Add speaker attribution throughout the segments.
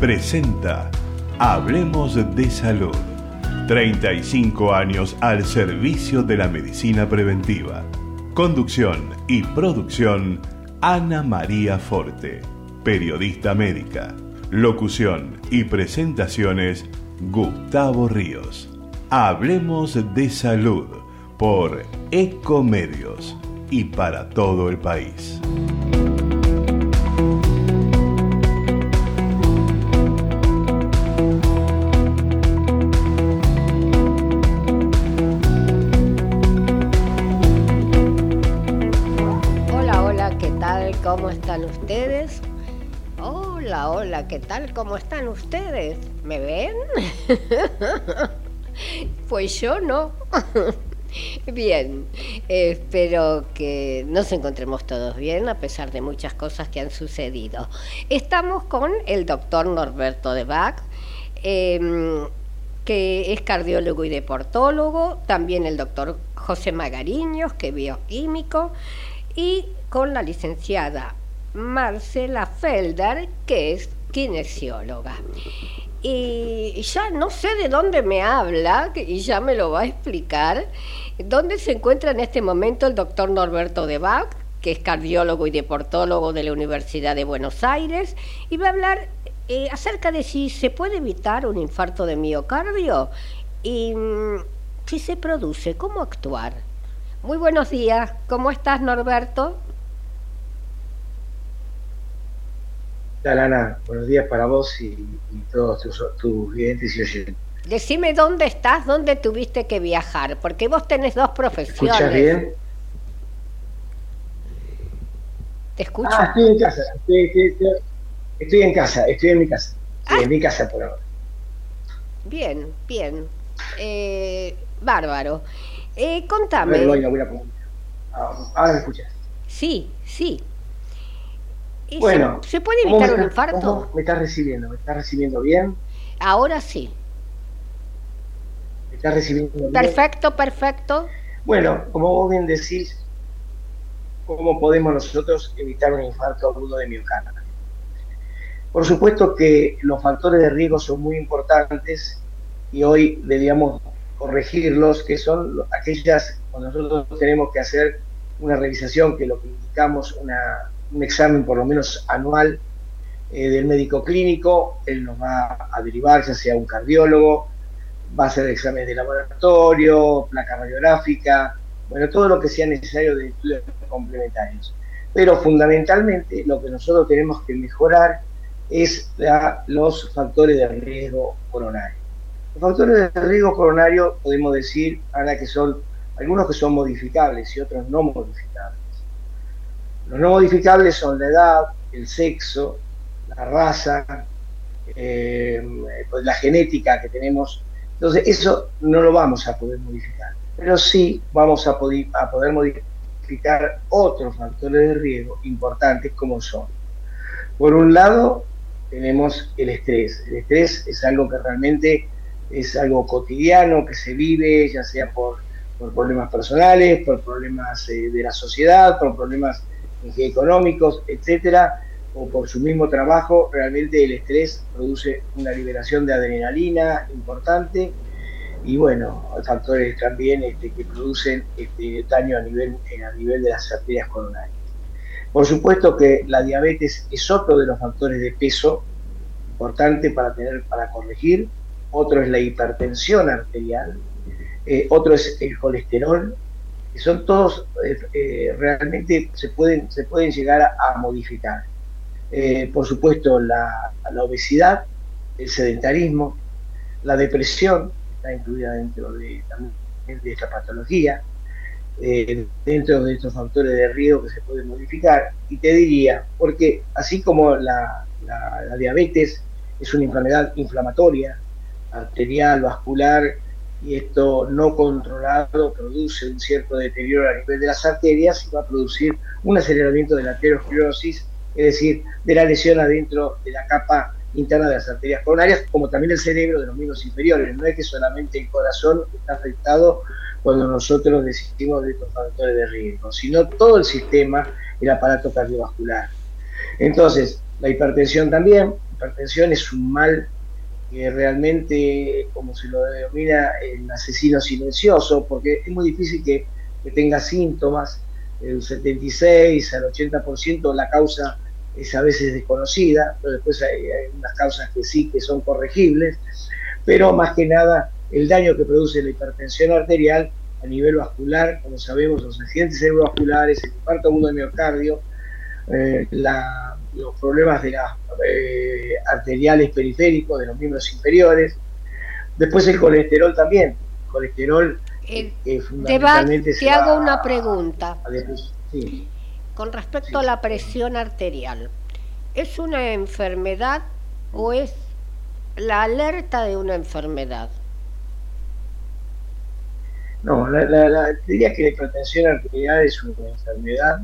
Speaker 1: Presenta Hablemos de Salud. 35 años al servicio de la medicina preventiva. Conducción y producción Ana María Forte, periodista médica. Locución y presentaciones Gustavo Ríos. Hablemos de salud por Ecomedios y para todo el país.
Speaker 2: Tal? ¿Cómo están ustedes? ¿Me ven? pues yo no. bien, espero que nos encontremos todos bien a pesar de muchas cosas que han sucedido. Estamos con el doctor Norberto de Bach. Em, que es cardiólogo y deportólogo, también el doctor José Magariños, que es bioquímico, y con la licenciada Marcela Felder, que es kinesióloga. Y ya no sé de dónde me habla, y ya me lo va a explicar, dónde se encuentra en este momento el doctor Norberto de Bach, que es cardiólogo y deportólogo de la Universidad de Buenos Aires, y va a hablar eh, acerca de si se puede evitar un infarto de miocardio y mm, si se produce, cómo actuar. Muy buenos días, ¿cómo estás Norberto?
Speaker 3: Hola buenos días para vos y, todos tus, clientes y oyentes.
Speaker 2: Decime dónde estás, dónde tuviste que viajar, porque vos tenés dos profesiones. ¿Escuchas bien? ¿Te escucho?
Speaker 3: Ah, estoy en casa, estoy, en casa, estoy en mi casa, en ah. mi casa por ahora.
Speaker 2: Bien, bien. Eh, bárbaro. Eh, contame.
Speaker 3: ah, ahora me escuchas.
Speaker 2: Sí, sí. Bueno, ¿se puede evitar un infarto?
Speaker 3: ¿Me estás recibiendo? ¿Me estás recibiendo bien?
Speaker 2: Ahora sí.
Speaker 3: ¿Me estás recibiendo bien?
Speaker 2: Perfecto, perfecto.
Speaker 3: Bueno, como vos bien decís, ¿cómo podemos nosotros evitar un infarto agudo de miocardio? Por supuesto que los factores de riesgo son muy importantes y hoy debíamos corregirlos, que son aquellas cuando nosotros tenemos que hacer una revisación, que lo que indicamos una un examen por lo menos anual eh, del médico clínico, él nos va a derivar, ya sea un cardiólogo, va a hacer exámenes de laboratorio, placa radiográfica, bueno, todo lo que sea necesario de estudios complementarios. Pero fundamentalmente lo que nosotros tenemos que mejorar es los factores de riesgo coronario. Los factores de riesgo coronario podemos decir ahora que son algunos que son modificables y otros no modificables. Los no modificables son la edad, el sexo, la raza, eh, pues la genética que tenemos. Entonces, eso no lo vamos a poder modificar, pero sí vamos a poder, a poder modificar otros factores de riesgo importantes como son. Por un lado, tenemos el estrés. El estrés es algo que realmente es algo cotidiano, que se vive, ya sea por, problemas personales, por problemas eh, de la sociedad, por problemas económicos, etcétera, o por su mismo trabajo, realmente el estrés produce una liberación de adrenalina importante y bueno, factores también este, que producen este, daño a nivel, a nivel de las arterias coronarias. Por supuesto que la diabetes es otro de los factores de peso importante para tener, para corregir, otro es la hipertensión arterial, eh, otro es el colesterol, que son todos eh, eh, realmente se pueden, se pueden llegar a, modificar. Eh, por supuesto, la, obesidad, el sedentarismo, la depresión, está incluida dentro de, de esta patología, dentro de estos factores de riesgo que se pueden modificar. Y te diría, porque así como la, la diabetes es una enfermedad inflamatoria, arterial, vascular, y esto no controlado produce un cierto deterioro a nivel de las arterias y va a producir un aceleramiento de la arteriosclerosis, es decir, de la lesión adentro de la capa interna de las arterias coronarias, como también el cerebro de los miembros inferiores. No es que solamente el corazón está afectado cuando nosotros decimos de estos factores de riesgo, sino todo el sistema, el aparato cardiovascular. Entonces, La hipertensión también. Hipertensión es un mal que realmente, como se lo denomina, el asesino silencioso, porque es muy difícil que, que tenga síntomas. El 76 al 80% la causa es a veces desconocida, pero después hay, unas causas que sí que son corregibles, pero más que nada el daño que produce la hipertensión arterial a nivel vascular, como sabemos, los accidentes cerebrovasculares, el infarto agudo de miocardio, eh, los problemas de las eh, arteriales periféricos, de los miembros inferiores, después el colesterol también, el colesterol
Speaker 2: eh, fundamentalmente te hago una pregunta. Con respecto a la presión arterial, ¿es una enfermedad o es la alerta de una enfermedad?
Speaker 3: No, la, diría que la hipertensión arterial es una enfermedad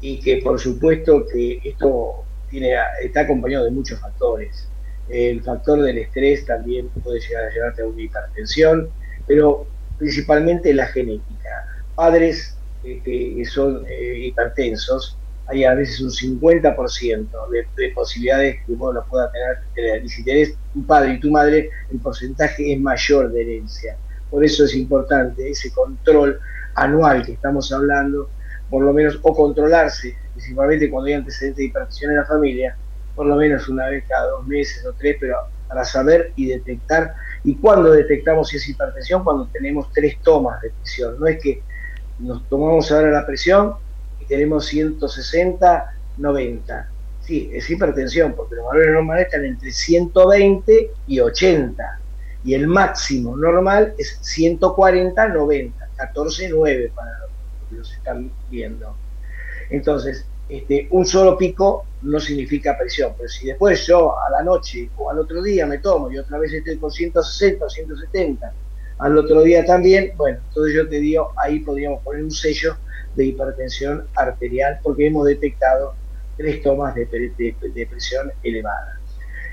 Speaker 3: y que por supuesto que esto tiene, está acompañado de muchos factores. El factor del estrés también puede llegar a llevarte a una hipertensión, pero principalmente la genética. Padres que, son eh, hipertensos, hay a veces un 50% de, de, posibilidades que uno lo pueda tener, Y si tenés tu padre y tu madre, el porcentaje es mayor de herencia. Por eso es importante ese control anual que estamos hablando, por lo menos, o controlarse, principalmente cuando hay antecedentes de hipertensión en la familia, por lo menos una vez cada dos meses o tres, pero para saber y detectar. ¿Y cuando detectamos si es hipertensión? Cuando tenemos tres tomas de presión. No es que nos tomamos ahora la presión y tenemos 160, 90. Sí, es hipertensión, porque los valores normales están entre 120 y 80. Y el máximo normal es 140, 90, 14, 9 para los los están viendo. Entonces, este, un solo pico no significa presión, pero si después yo a la noche o al otro día me tomo y otra vez estoy con 160 o 170 al otro día también, bueno, entonces yo te digo, ahí podríamos poner un sello de hipertensión arterial porque hemos detectado tres tomas de, presión elevada.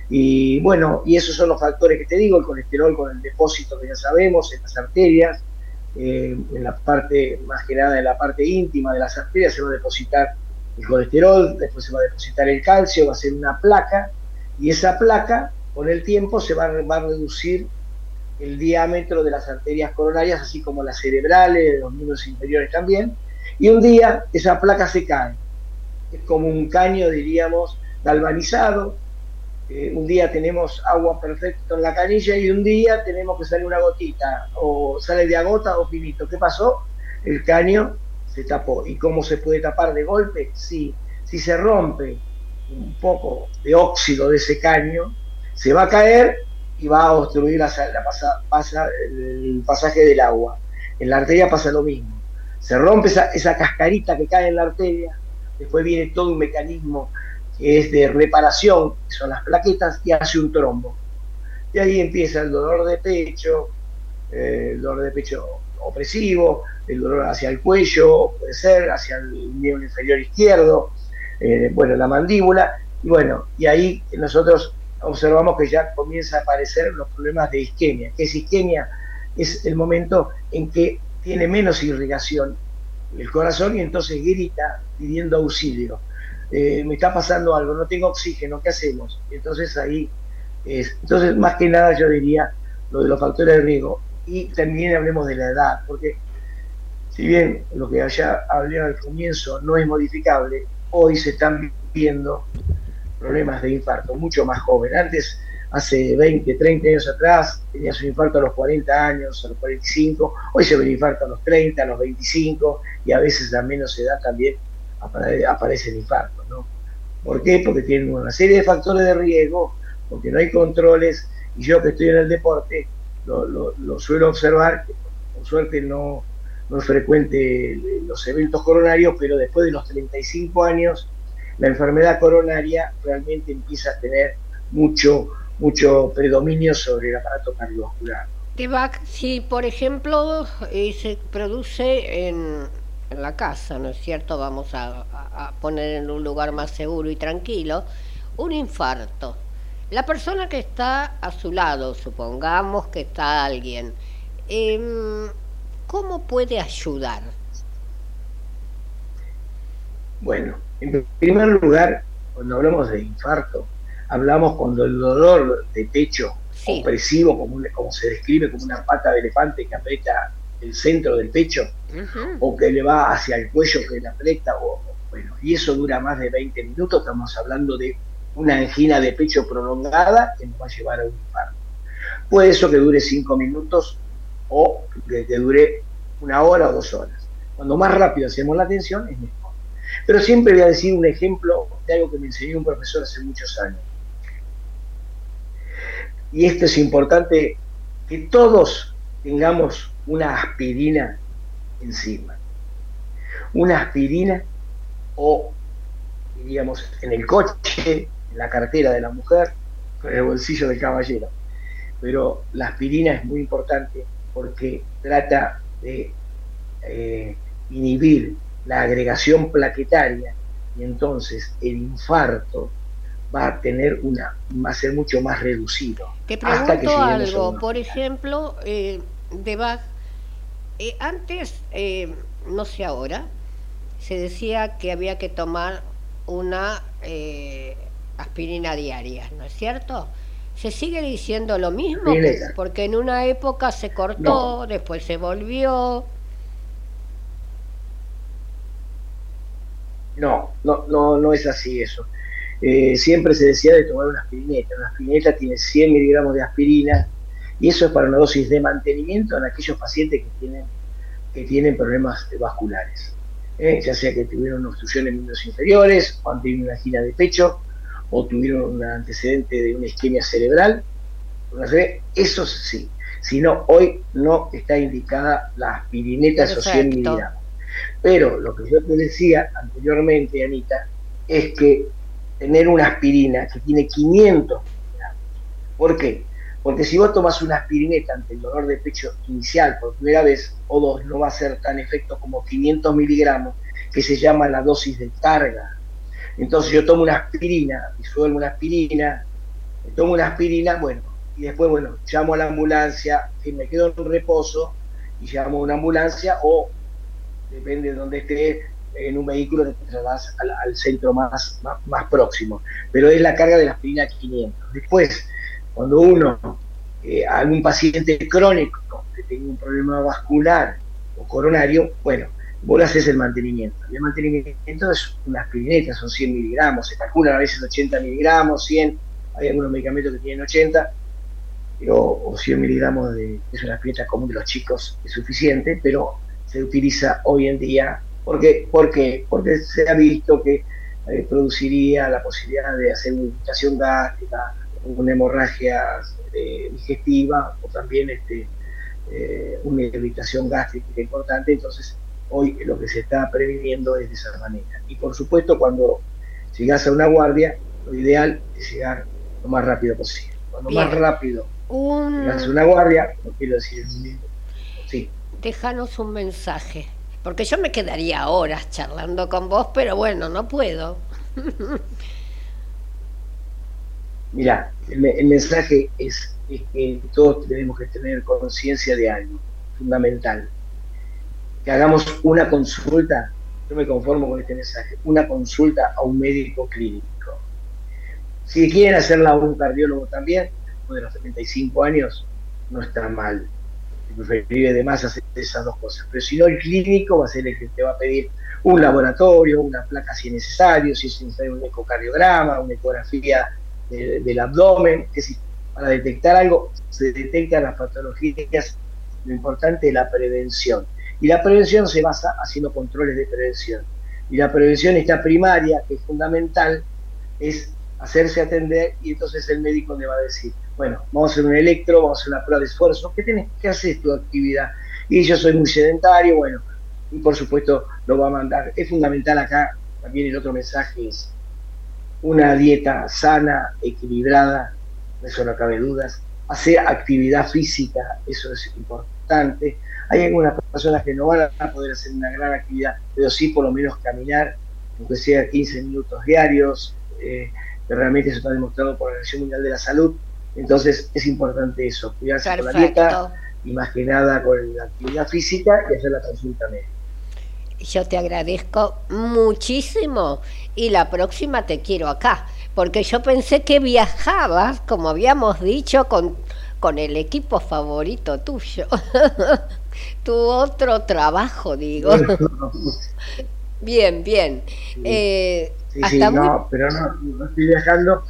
Speaker 3: Y bueno, y esos son los factores que te digo, el colesterol con el depósito que ya sabemos en las arterias, eh, en la parte, más que nada en la parte íntima de las arterias se va a depositar el colesterol, después se va a depositar el calcio, va a ser una placa, y esa placa con el tiempo se va, va a reducir el diámetro de las arterias coronarias, así como las cerebrales, los miembros inferiores también, y un día esa placa se cae. Es como un caño, diríamos, galvanizado. Eh, un día tenemos agua perfecta en la canilla y un día tenemos que salir una gotita, o sale de agota o finito. ¿Qué pasó? El caño se tapó. ¿Y cómo se puede tapar de golpe? Sí, si se rompe un poco de óxido de ese caño, se va a caer y va a obstruir la, el pasaje del agua. En la arteria pasa lo mismo. Se rompe esa, esa cascarita que cae en la arteria, después viene todo un mecanismo es de reparación, son las plaquetas, y hace un trombo. Y ahí empieza el dolor de pecho, eh, el dolor de pecho opresivo, el dolor hacia el cuello, puede ser, hacia el miembro inferior izquierdo, eh, bueno, la mandíbula, y bueno, y ahí nosotros observamos que ya comienza a aparecer los problemas de isquemia. ¿Qué es isquemia? Es el momento en que tiene menos irrigación el corazón y entonces grita pidiendo auxilio. Eh, me está pasando algo, no tengo oxígeno, ¿qué hacemos? Entonces ahí es. Entonces, más que nada yo diría lo de los factores de riesgo. Y también hablemos de la edad, porque si bien lo que allá hablé al comienzo no es modificable, hoy se están viendo problemas de infarto, mucho más joven. Antes, hace 20, 30 años atrás, tenía su infarto a los 40 años, a los 45, hoy se ve el infarto a los 30, a los 25 y a veces a menos edad también aparece el infarto. ¿no? ¿Por qué? Porque tienen una serie de factores de riesgo, porque no hay controles y yo que estoy en el deporte lo, suelo observar, que por suerte no, no es frecuente los eventos coronarios, pero después de los 35 años la enfermedad coronaria realmente empieza a tener mucho, mucho predominio sobre el aparato cardiovascular.
Speaker 2: Si, por ejemplo, eh, se produce en, la casa, ¿no es cierto? Vamos a, poner en un lugar más seguro y tranquilo, un infarto. La persona que está a su lado, supongamos que está alguien, em, ¿cómo puede ayudar?
Speaker 3: Bueno, en primer lugar, cuando hablamos de infarto, hablamos cuando el dolor de pecho opresivo, como, como se describe como una pata de elefante que aprieta el centro del pecho, o que le va hacia el cuello que le aprieta, o, bueno, y eso dura más de 20 minutos, estamos hablando de una angina de pecho prolongada que nos va a llevar a un infarto. Puede eso que dure 5 minutos o que, que dure una hora o dos horas. Cuando más rápido hacemos la atención es mejor. Pero siempre voy a decir un ejemplo de algo que me enseñó un profesor hace muchos años. Y esto es importante que todos tengamos una aspirina encima. Una aspirina o, diríamos, en el coche, en la cartera de la mujer, con el bolsillo del caballero. Pero la aspirina es muy importante porque trata de eh, inhibir la agregación plaquetaria y entonces el infarto va a tener una va a ser mucho más reducido.
Speaker 2: Te pregunto algo, por ejemplo, eh, de Bach, eh, antes, eh, no sé ahora, se decía que había que tomar una aspirina diaria, ¿no es cierto? ¿Se sigue diciendo lo mismo? Porque en una época se cortó, después se volvió.
Speaker 3: No, no, no, no es así eso. Eh, siempre se decía de tomar una aspirineta. Una aspirineta tiene 100 miligramos de aspirina y eso es para una dosis de mantenimiento en aquellos pacientes que tienen, que tienen problemas vasculares. ¿eh? Ya sea que tuvieron obstrucción en miembros inferiores, o han tenido una gira de pecho, o tuvieron un antecedente de una isquemia cerebral. Eso sí. Si no, hoy no está indicada la aspirineta esos 100 miligramos. Pero lo que yo te decía anteriormente, Anita, es que tener una aspirina que tiene 500 miligramos. ¿Por qué? Porque si vos tomas una aspirineta ante el dolor de pecho inicial por primera vez o dos, no va a ser tan efecto como 500 miligramos, que se llama la dosis de carga. Entonces yo tomo una aspirina, disuelvo una aspirina, tomo una aspirina, bueno, y después, bueno, llamo a la ambulancia, que me quedo en reposo, y llamo a una ambulancia o depende de donde esté, en un vehículo te trasladas al, centro más, más, próximo. Pero es la carga de la aspirina 500. Después, cuando uno, eh, algún paciente crónico que tenga un problema vascular o coronario, bueno, vos le haces el mantenimiento. El mantenimiento es una aspirineta, son 100 miligramos, se calculan a veces 80 miligramos, 100, hay algunos medicamentos que tienen 80, o, 100 miligramos de, es una aspirineta común de los chicos, es suficiente, pero se utiliza hoy en día. porque Porque se ha visto que eh, produciría la posibilidad de hacer una irritación gástrica, una hemorragia eh, digestiva o también este, eh, una irritación gástrica importante. Entonces, hoy lo que se está previniendo es de esa manera. Y por supuesto, cuando llegas a una guardia, lo ideal es llegar lo más rápido posible. Cuando más rápido llegas a una guardia, no quiero decir
Speaker 2: sí déjanos un mensaje. Porque yo me quedaría horas charlando con vos, pero bueno, no puedo.
Speaker 3: Mira, el, mensaje es, que todos tenemos que tener conciencia de algo fundamental. Que hagamos una consulta, yo me conformo con este mensaje, una consulta a un médico clínico. Si quieren hacerla a un cardiólogo también, después de los 75 años, no está mal preferible de más hacer esas dos cosas. Pero si no, el clínico va a ser el que te va a pedir un laboratorio, una placa si es necesario, si es necesario un ecocardiograma, una ecografía del abdomen, es decir, para detectar algo se detectan las patologías, lo importante es la prevención. Y la prevención se basa haciendo controles de prevención. Y la prevención está primaria, que es fundamental, es hacerse atender y entonces el médico le va a decir, bueno, vamos a hacer un electro, vamos a hacer una prueba de esfuerzo, ¿qué tienes que hacer tu actividad? Y yo soy muy sedentario, bueno, y por supuesto lo va a mandar. Es fundamental acá, también el otro mensaje es una dieta sana, equilibrada, eso no cabe dudas, hacer actividad física, eso es importante. Hay algunas personas que no van a poder hacer una gran actividad, pero sí por lo menos caminar, aunque sea 15 minutos diarios, eh, realmente eso está demostrado por la Organización Mundial de la Salud, entonces es importante eso, cuidarse con la dieta y más que nada con la actividad física y hacer la consulta médica.
Speaker 2: Yo te agradezco muchísimo y la próxima te quiero acá, porque yo pensé que viajabas, como habíamos dicho, con, con el equipo favorito tuyo. tu otro trabajo, digo. bien, bien.
Speaker 3: Eh, sí, no, pero no, no estoy viajando,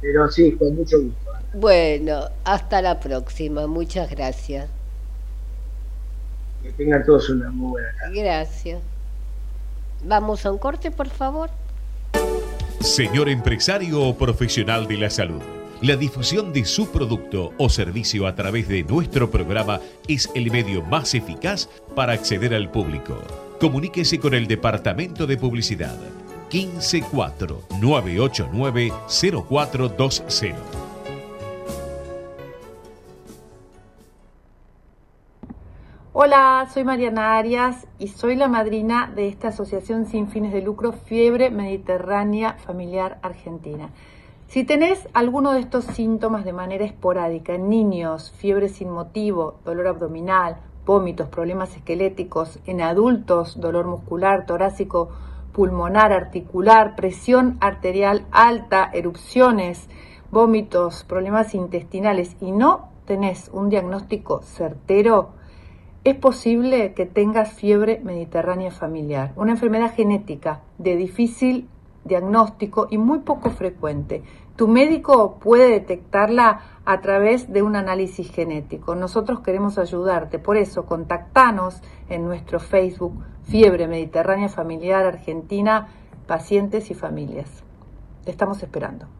Speaker 3: pero sí, con mucho gusto.
Speaker 2: Bueno, hasta la próxima. Muchas gracias.
Speaker 3: Que tengan todos una muy buena
Speaker 2: tarde. Gracias. Vamos a un corte, por favor.
Speaker 1: Señor empresario o profesional de la salud, la difusión de su producto o servicio a través de nuestro programa es el medio más eficaz para acceder al público. Comuníquese con el Departamento de Publicidad 154 989 0420.
Speaker 4: Hola, soy Mariana Arias y soy la madrina de esta asociación sin fines de lucro Fiebre Mediterránea Familiar Argentina. Si tenés alguno de estos síntomas de manera esporádica en niños, fiebre sin motivo, dolor abdominal, vómitos, problemas esqueléticos, en adultos, dolor muscular, torácico, pulmonar, articular, presión arterial alta, erupciones, vómitos, problemas intestinales y no tenés un diagnóstico certero, es posible que tengas fiebre mediterránea familiar, una enfermedad genética de difícil diagnóstico y muy poco frecuente. Tu médico puede detectarla a través de un análisis genético. Nosotros queremos ayudarte, por eso contactanos en nuestro Facebook Fiebre Mediterránea Familiar Argentina, pacientes y familias. Te estamos esperando.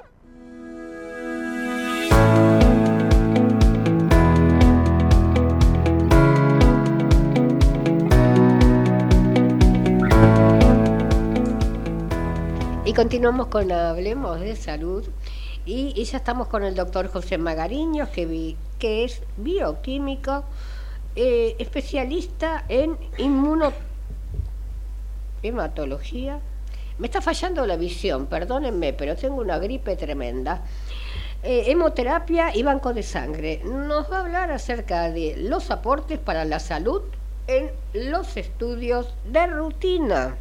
Speaker 2: Y continuamos con Hablemos de Salud. Y, ya estamos con el doctor José Magariños, que, es bioquímico, eh, especialista en inmunohematología. Me está fallando la visión, perdónenme, pero tengo una gripe tremenda. Eh, hemoterapia y banco de sangre. Nos va a hablar acerca de los aportes para la salud en los estudios de rutina,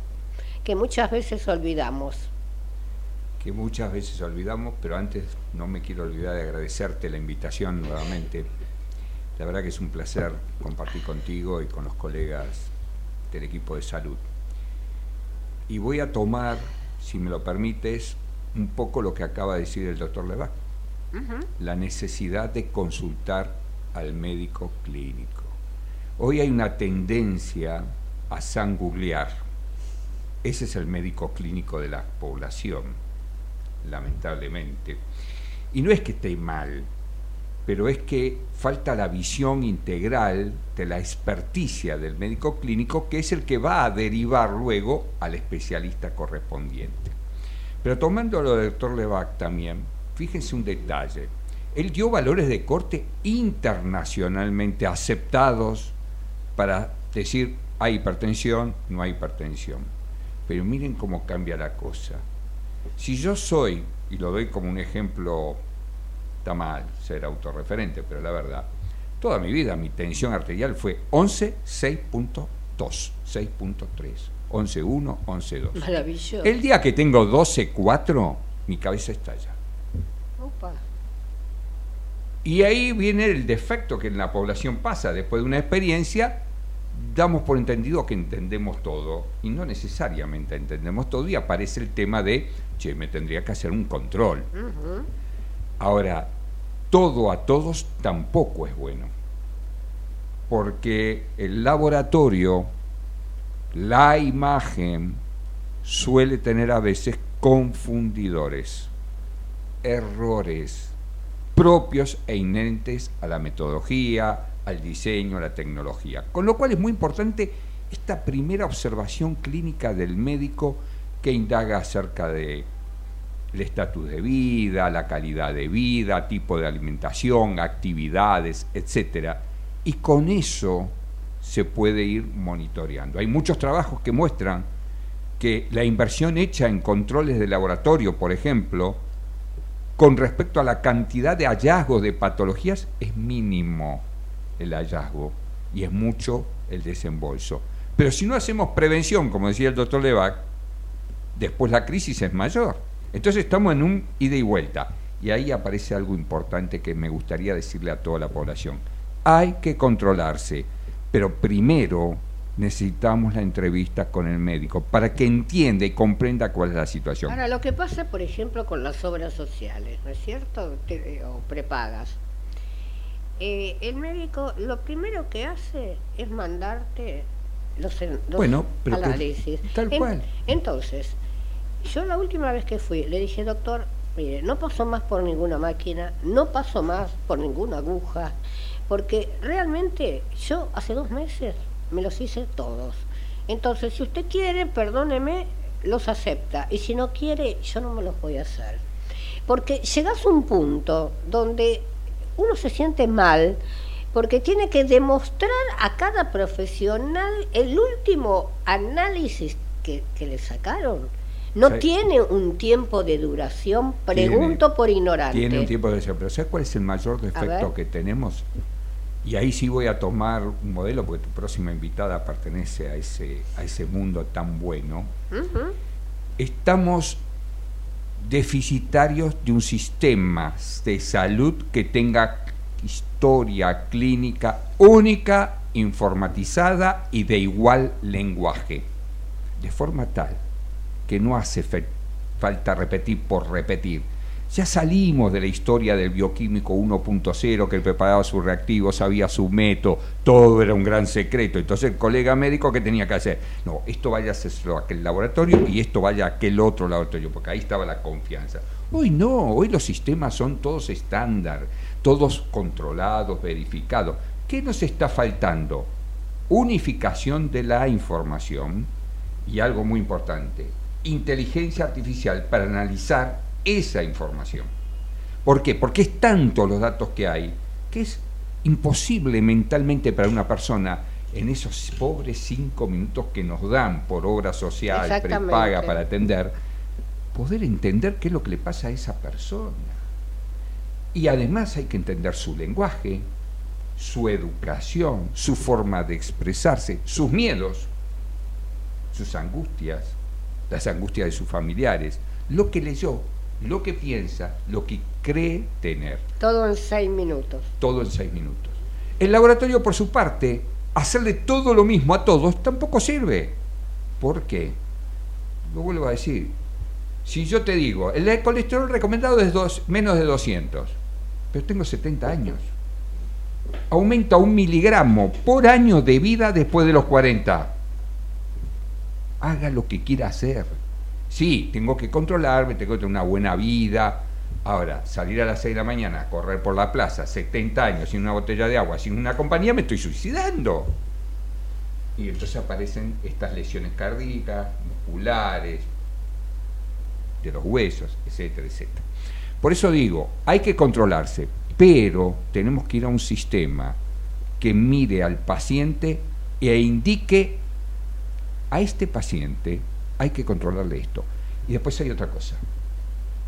Speaker 2: que muchas veces olvidamos
Speaker 5: que muchas veces olvidamos, pero antes no me quiero olvidar de agradecerte la invitación nuevamente. La verdad que es un placer compartir contigo y con los colegas del equipo de salud. Y voy a tomar, si me lo permites, un poco lo que acaba de decir el doctor Levac. La necesidad de consultar al médico clínico. Hoy hay una tendencia a sangulear. Ese es el médico clínico de la población lamentablemente. Y no es que esté mal, pero es que falta la visión integral de la experticia del médico clínico, que es el que va a derivar luego al especialista correspondiente. Pero tomando lo del doctor Levac también, fíjense un detalle. Él dio valores de corte internacionalmente aceptados para decir hay hipertensión, no hay hipertensión. Pero miren cómo cambia la cosa. Si yo soy, y lo doy como un ejemplo, está mal ser autorreferente, pero la verdad, toda mi vida mi tensión arterial fue 11, 6.2, 6.3, 11.1, 11.2. Maravilloso. El día que tengo 12.4, mi cabeza estalla. Opa. Y ahí viene el defecto que en la población pasa. Después de una experiencia, damos por entendido que entendemos todo y no necesariamente entendemos todo y aparece el tema de, che, me tendría que hacer un control. Ahora, todo a todos tampoco es bueno, porque el laboratorio, la imagen, suele tener a veces confundidores, errores propios e inherentes a la metodología, al diseño, a la tecnología. Con lo cual es muy importante esta primera observación clínica del médico que indaga acerca de el estatus de vida, la calidad de vida, tipo de alimentación, actividades, etc. Y con eso se puede ir monitoreando. Hay muchos trabajos que muestran que la inversión hecha en controles de laboratorio, por ejemplo, con respecto a la cantidad de hallazgos de patologías, es mínimo el hallazgo y es mucho el desembolso. Pero si no hacemos prevención, como decía el doctor Levac, después la crisis es mayor. Entonces estamos en un ida y vuelta. Y ahí aparece algo importante que me gustaría decirle a toda la población. Hay que controlarse, pero primero necesitamos la entrevista con el médico para que entienda y comprenda cuál es la situación.
Speaker 2: Ahora, lo que pasa, por ejemplo, con las obras sociales, ¿no es cierto? o prepagas. Eh, el médico lo primero que hace es mandarte los,
Speaker 5: bueno,
Speaker 2: análisis.
Speaker 5: tal cual.
Speaker 2: entonces, yo la última vez que fui le dije, doctor, mire, no paso más por ninguna máquina, no paso más por ninguna aguja, porque realmente yo hace dos meses me los hice todos. Entonces, si usted quiere, perdóneme, los acepta. Y si no quiere, yo no me los voy a hacer. Porque llegas a un punto donde uno se siente mal porque tiene que demostrar a cada profesional el último análisis que, le sacaron. No tiene un tiempo de duración, pregunto por ignorante.
Speaker 5: Tiene un tiempo de duración, pero ¿sabes cuál es el mayor defecto que tenemos? Y ahí sí voy a tomar un modelo, porque tu próxima invitada pertenece a ese, a ese mundo tan bueno. Estamos deficitarios de un sistema de salud que tenga historia clínica única, informatizada y de igual lenguaje, de forma tal que no hace falta repetir por repetir ya salimos de la historia del bioquímico 1.0, que preparaba su reactivo, sabía su método, todo era un gran secreto. Entonces el colega médico, ¿qué tenía que hacer? No, esto vaya a aquel laboratorio y esto vaya a aquel otro laboratorio, porque ahí estaba la confianza. Hoy no, hoy los sistemas son todos estándar, todos controlados, verificados. ¿Qué nos está faltando? Unificación de la información y algo muy importante, inteligencia artificial para analizar esa información. ¿Por qué? Porque es tanto los datos que hay que es imposible mentalmente para una persona en esos pobres cinco minutos que nos dan por obra social, prepaga para atender, poder entender qué es lo que le pasa a esa persona. Y además hay que entender su lenguaje, su educación, su forma de expresarse, sus miedos, sus angustias, las angustias de sus familiares, lo que leyó, lo que piensa, lo que cree tener.
Speaker 2: Todo en seis minutos.
Speaker 5: Todo en seis minutos. El laboratorio, por su parte, hacerle todo lo mismo a todos tampoco sirve. ¿Por qué? Lo vuelvo a decir. Si yo te digo, el colesterol recomendado es dos, menos de 200, pero tengo 70 años. Aumenta un miligramo por año de vida después de los 40. Haga lo que quiera hacer Sí, tengo que controlarme, tengo que tener una buena vida. Ahora, salir a las 6 de la mañana, correr por la plaza, 70 años, sin una botella de agua, sin una compañía, me estoy suicidando. Y entonces aparecen estas lesiones cardíacas, musculares, de los huesos, etcétera, etcétera. Por eso digo, hay que controlarse, pero tenemos que ir a un sistema que mire al paciente e indique a este paciente hay que controlarle esto. Y después hay otra cosa.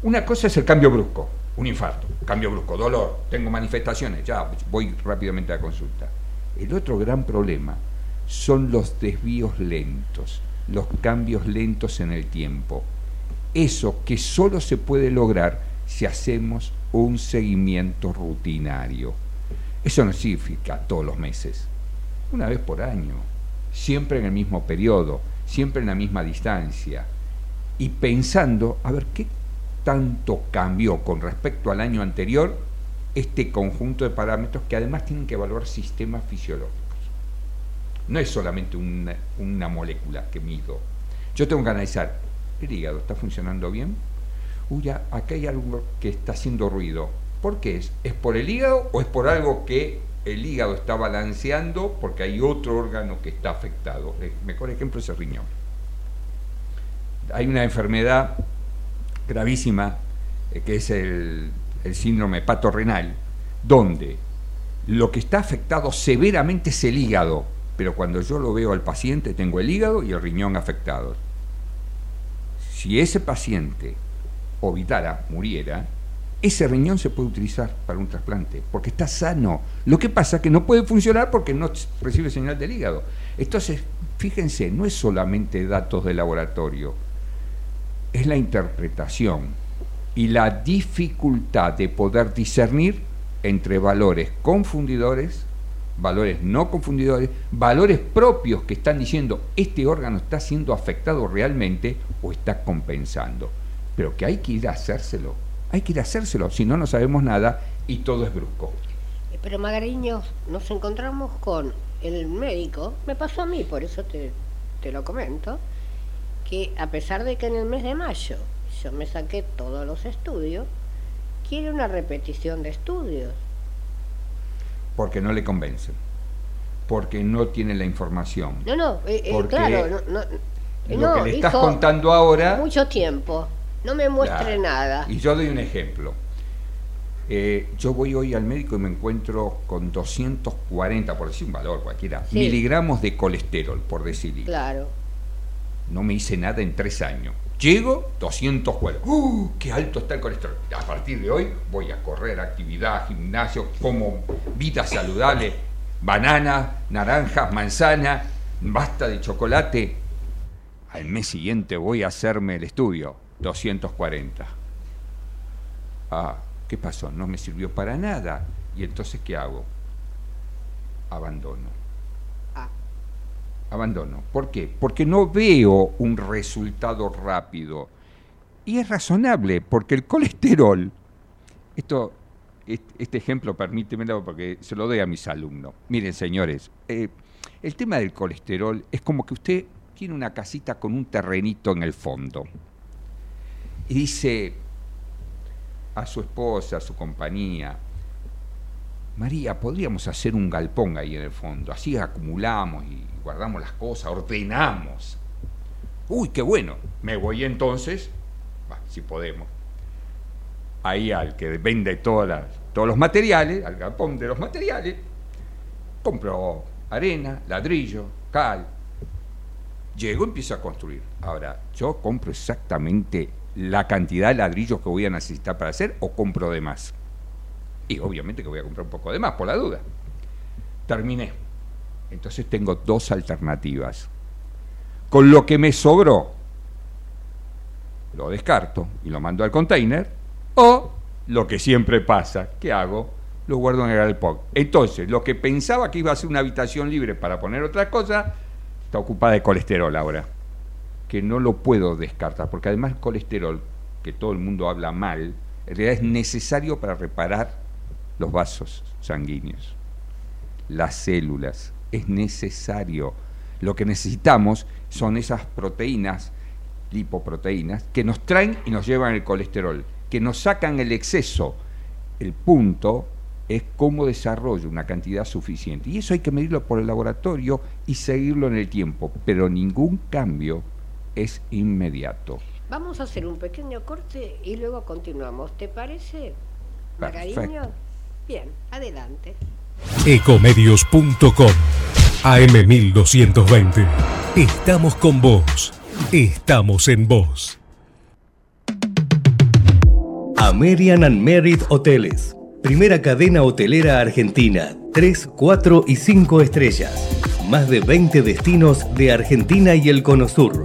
Speaker 5: Una cosa es el cambio brusco, un infarto, cambio brusco, dolor, tengo manifestaciones, ya voy rápidamente a la consulta. El otro gran problema son los desvíos lentos, los cambios lentos en el tiempo. Eso que solo se puede lograr si hacemos un seguimiento rutinario. Eso no significa todos los meses, una vez por año, siempre en el mismo periodo siempre en la misma distancia, y pensando, a ver, ¿qué tanto cambió con respecto al año anterior este conjunto de parámetros que además tienen que evaluar sistemas fisiológicos? No es solamente una, una molécula que mido. Yo tengo que analizar, ¿el hígado está funcionando bien? Uy, acá hay algo que está haciendo ruido. ¿Por qué es? ¿Es por el hígado o es por algo que el hígado está balanceando porque hay otro órgano que está afectado. El mejor ejemplo es el riñón. Hay una enfermedad gravísima eh, que es el, el síndrome patorrenal, donde lo que está afectado severamente es el hígado, Pero cuando yo lo veo al paciente, tengo el hígado y el riñón afectados. Si ese paciente ovitara, muriera, ese riñón se puede utilizar para un trasplante, porque está sano. Lo que pasa es que no puede funcionar porque no recibe señal del hígado. Entonces, fíjense, no es solamente datos de laboratorio, es la interpretación y la dificultad de poder discernir entre valores confundidores, valores no confundidores, valores propios que están diciendo este órgano está siendo afectado realmente o está compensando. Pero que hay que ir a hacérselo hay que ir a hacérselo, si no, no sabemos nada y todo es brusco.
Speaker 2: Pero Magariño, nos encontramos con el médico, me pasó a mí, por eso te, te lo comento, que a pesar de que en el mes de mayo yo me saqué todos los estudios, quiere una repetición de estudios.
Speaker 5: Porque no le convencen, porque no tiene la información.
Speaker 2: No, no, eh, eh, claro, no,
Speaker 5: lo que le estás contando ahora...
Speaker 2: Mucho tiempo no me muestre nada.
Speaker 5: Y yo doy un ejemplo. Eh, yo voy hoy al médico y me encuentro con 240, por decir un valor cualquiera, miligramos de colesterol, por decir.
Speaker 2: Claro.
Speaker 5: No me hice nada en tres años. Llego, 240. ¡Uh! ¡Qué alto está el colesterol! A partir de hoy voy a correr, actividad, gimnasio, como vida saludable, banana, naranjas, manzana, basta de chocolate. Al mes siguiente voy a hacerme el estudio 240. Ah, ¿qué pasó? No me sirvió para nada. ¿Y entonces qué hago? Abandono. Ah. Abandono. ¿Por qué? Porque no veo un resultado rápido. Y es razonable, porque el colesterol, esto, este ejemplo permítemelo porque se lo doy a mis alumnos. Miren, señores, eh, el tema del colesterol es como que usted tiene una casita con un terrenito en el fondo y dice a su esposa, a su compañía, María, podríamos hacer un galpón ahí en el fondo, así acumulamos y guardamos las cosas, ordenamos. Uy, qué bueno, me voy entonces, si podemos, ahí al que vende todas todos los materiales, al galpón de los materiales, compro arena, ladrillo, cal, llego y empiezo a construir. Ahora, yo compro exactamente la cantidad de ladrillos que voy a necesitar para hacer o compro de más. Y obviamente que voy a comprar un poco de más, por la duda. Terminé. Entonces tengo dos alternativas. Con lo que me sobró, lo descarto y lo mando al container, o lo que siempre pasa, ¿qué hago? Lo guardo en el galpón. Entonces, lo que pensaba que iba a ser una habitación libre para poner otra cosa, está ocupada de colesterol ahora que no lo puedo descartar, porque además el colesterol, que todo el mundo habla mal, en realidad es necesario para reparar los vasos sanguíneos, las células, es necesario. Lo que necesitamos son esas proteínas, lipoproteínas, que nos traen y nos llevan el colesterol, que nos sacan el exceso. El punto es cómo desarrollo una cantidad suficiente. Y eso hay que medirlo por el laboratorio y seguirlo en el tiempo, pero ningún cambio es inmediato.
Speaker 2: Vamos a hacer un pequeño corte y luego continuamos. ¿Te parece, Margarino? Bien, adelante.
Speaker 1: Ecomedios.com AM1220. Estamos con vos. Estamos en vos. American and Merit Hoteles. Primera cadena hotelera argentina. 3, 4 y 5 estrellas. Más de 20 destinos de Argentina y el Cono Sur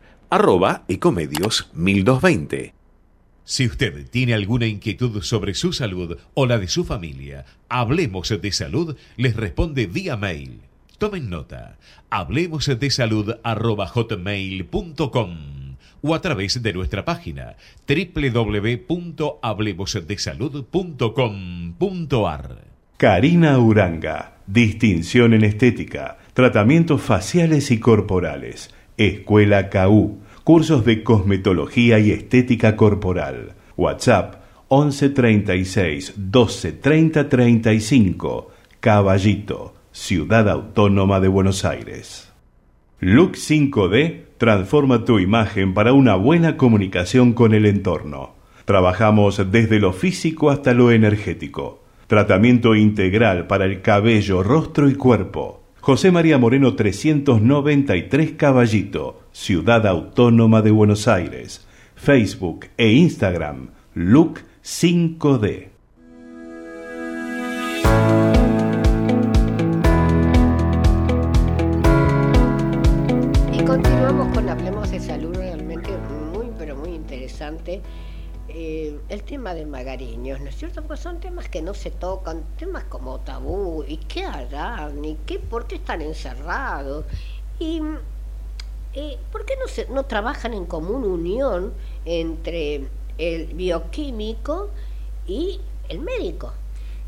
Speaker 1: arroba ecomedios 1220. Si usted tiene alguna inquietud sobre su salud o la de su familia, Hablemos de Salud les responde vía mail. Tomen nota, hablemos de salud arroba hotmail.com o a través de nuestra página www.hablemosdesalud.com.ar.
Speaker 6: Karina Uranga, distinción en estética, tratamientos faciales y corporales, Escuela KU, cursos de cosmetología y estética corporal. WhatsApp 11 36 12 30 35. Caballito, Ciudad Autónoma de Buenos Aires. Look 5D transforma tu imagen para una buena comunicación con el entorno. Trabajamos desde lo físico hasta lo energético. Tratamiento integral para el cabello, rostro y cuerpo. José María Moreno 393 Caballito, Ciudad Autónoma de Buenos Aires. Facebook e Instagram, Look 5D.
Speaker 2: El tema de magariños, ¿no es cierto? Porque son temas que no se tocan, temas como tabú, ¿y qué harán? ¿Y qué, por qué están encerrados? ¿Y eh, por qué no, se, no trabajan en común unión entre el bioquímico y el médico?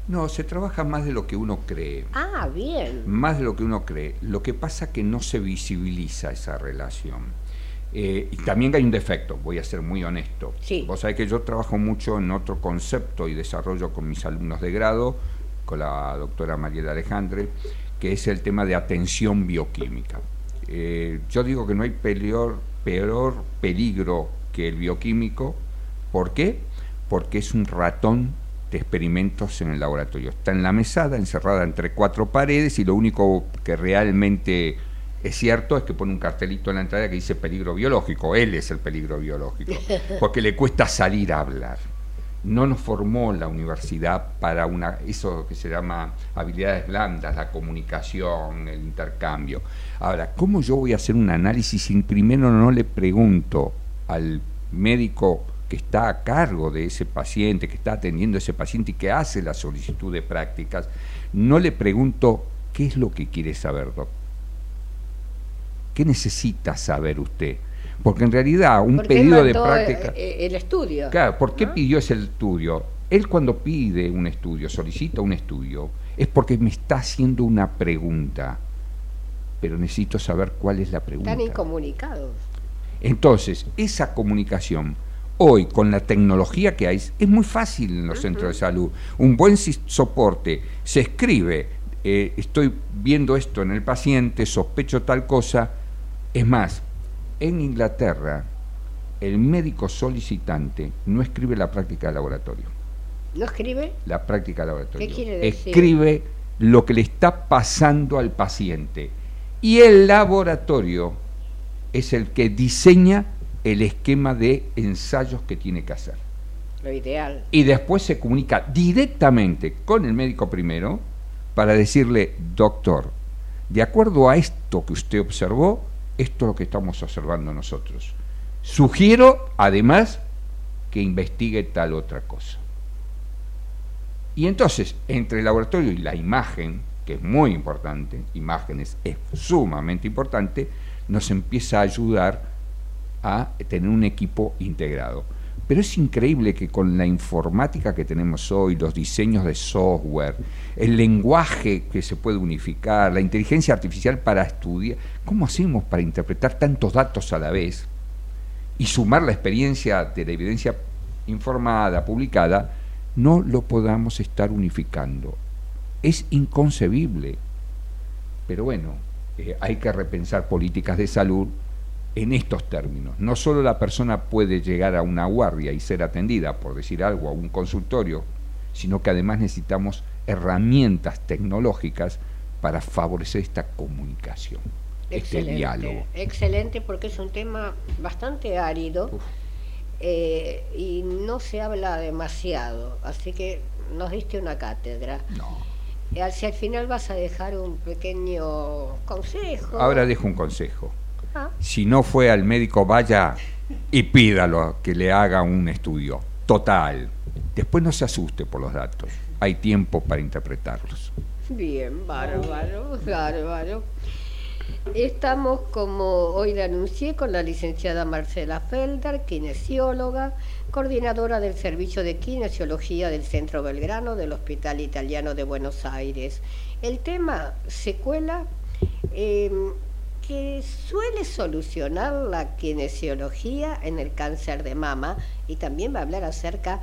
Speaker 5: No, se trabaja más de lo que uno cree.
Speaker 2: Ah, bien.
Speaker 5: Más de lo que uno cree. Lo que pasa es que no se visibiliza esa relación. Eh, y también hay un defecto, voy a ser muy honesto.
Speaker 2: Sí.
Speaker 5: Vos sabés que yo trabajo mucho en otro concepto y desarrollo con mis alumnos de grado, con la doctora Mariela Alejandre, que es el tema de atención bioquímica. Eh, yo digo que no hay peor, peor peligro que el bioquímico. ¿Por qué? Porque es un ratón de experimentos en el laboratorio. Está en la mesada, encerrada entre cuatro paredes y lo único que realmente es cierto es que pone un cartelito en la entrada que dice peligro biológico. Él es el peligro biológico, porque le cuesta salir a hablar. No nos formó la universidad para una, eso que se llama habilidades blandas, la comunicación, el intercambio. Ahora, ¿cómo yo voy a hacer un análisis si primero no le pregunto al médico que está a cargo de ese paciente, que está atendiendo a ese paciente y que hace la solicitud de prácticas, no le pregunto qué es lo que quiere saber, doctor? ¿Qué necesita saber usted? Porque en realidad un pedido de práctica...
Speaker 2: eh, El estudio.
Speaker 5: Claro, ¿por qué pidió ese estudio? Él cuando pide un estudio, solicita un estudio, es porque me está haciendo una pregunta. Pero necesito saber cuál es la pregunta.
Speaker 2: Están incomunicados.
Speaker 5: Entonces, esa comunicación, hoy con la tecnología que hay, es muy fácil en los centros de salud. Un buen soporte, se escribe, eh, estoy viendo esto en el paciente, sospecho tal cosa. Es más, en Inglaterra, el médico solicitante no escribe la práctica de laboratorio.
Speaker 2: ¿No escribe?
Speaker 5: La práctica de laboratorio.
Speaker 2: ¿Qué quiere decir?
Speaker 5: Escribe lo que le está pasando al paciente. Y el laboratorio es el que diseña el esquema de ensayos que tiene que hacer.
Speaker 2: Lo ideal.
Speaker 5: Y después se comunica directamente con el médico primero para decirle, doctor, de acuerdo a esto que usted observó, esto es lo que estamos observando nosotros. Sugiero, además, que investigue tal otra cosa. Y entonces, entre el laboratorio y la imagen, que es muy importante, imágenes es sumamente importante, nos empieza a ayudar a tener un equipo integrado. Pero es increíble que con la informática que tenemos hoy, los diseños de software, el lenguaje que se puede unificar, la inteligencia artificial para estudiar, ¿cómo hacemos para interpretar tantos datos a la vez y sumar la experiencia de la evidencia informada, publicada, no lo podamos estar unificando? Es inconcebible. Pero bueno, eh, hay que repensar políticas de salud en estos términos. No solo la persona puede llegar a una guardia y ser atendida, por decir algo, a un consultorio, sino que además necesitamos herramientas tecnológicas para favorecer esta comunicación, este diálogo.
Speaker 2: Excelente, porque es un tema bastante árido eh, y no se habla demasiado. Así que nos diste una cátedra.
Speaker 5: No.
Speaker 2: Eh, Si al final vas a dejar un pequeño consejo.
Speaker 5: Ahora dejo un consejo. Si no fue al médico, vaya y pídalo que le haga un estudio total. Después no se asuste por los datos. Hay tiempo para interpretarlos.
Speaker 2: Bien, bárbaro, bárbaro. Estamos, como hoy le anuncié, con la licenciada Marcela Felder, kinesióloga, coordinadora del Servicio de Kinesiología del Centro Belgrano del Hospital Italiano de Buenos Aires. El tema secuela em, que suele solucionar la kinesiología en el cáncer de mama y también va a hablar acerca